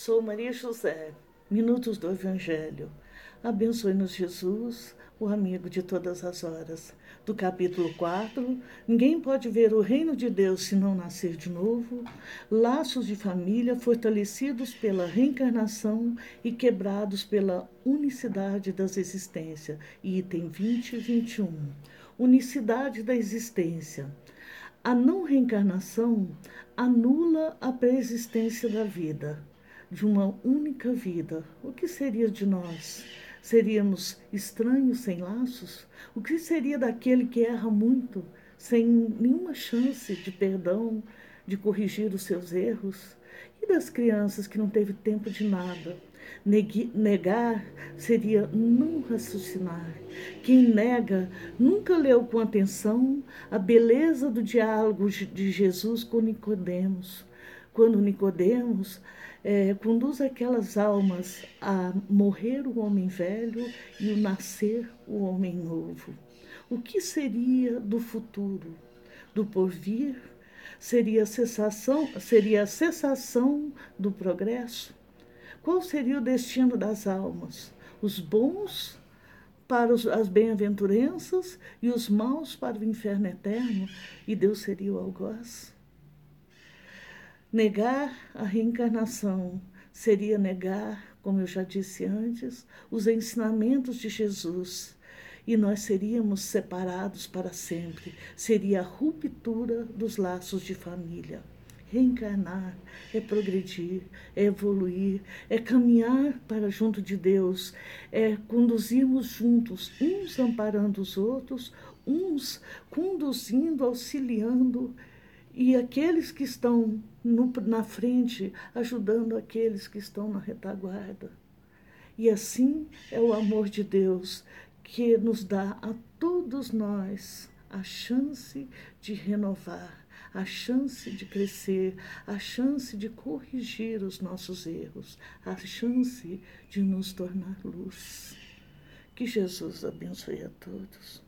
Sou Maria José, Minutos do Evangelho. Abençoe-nos, Jesus, o amigo de todas as horas. Do capítulo 4, ninguém pode ver o reino de Deus se não nascer de novo. Laços de família fortalecidos pela reencarnação e quebrados pela unicidade das existências. Item 20 e 21. Unicidade da existência. A não reencarnação anula a preexistência da vida de uma única vida, o que seria de nós? Seríamos estranhos sem laços? O que seria daquele que erra muito, sem nenhuma chance de perdão, de corrigir os seus erros? E das crianças que não teve tempo de nada? Negar seria não raciocinar. Quem nega nunca leu com atenção a beleza do diálogo de Jesus com Nicodemos. Quando Nicodemos é, conduz aquelas almas a morrer o homem velho e o nascer o homem novo. O que seria do futuro, do porvir? Seria a cessação, seria a cessação do progresso? Qual seria o destino das almas? Os bons para as bem-aventuranças e os maus para o inferno eterno? E Deus seria o algoz? Negar a reencarnação seria negar, como eu já disse antes, os ensinamentos de Jesus. E nós seríamos separados para sempre. Seria a ruptura dos laços de família. Reencarnar é progredir, é evoluir, é caminhar para junto de Deus, é conduzirmos juntos, uns amparando os outros, uns conduzindo, auxiliando e aqueles que estão no, na frente ajudando aqueles que estão na retaguarda. E assim é o amor de Deus que nos dá a todos nós a chance de renovar, a chance de crescer, a chance de corrigir os nossos erros, a chance de nos tornar luz. Que Jesus abençoe a todos.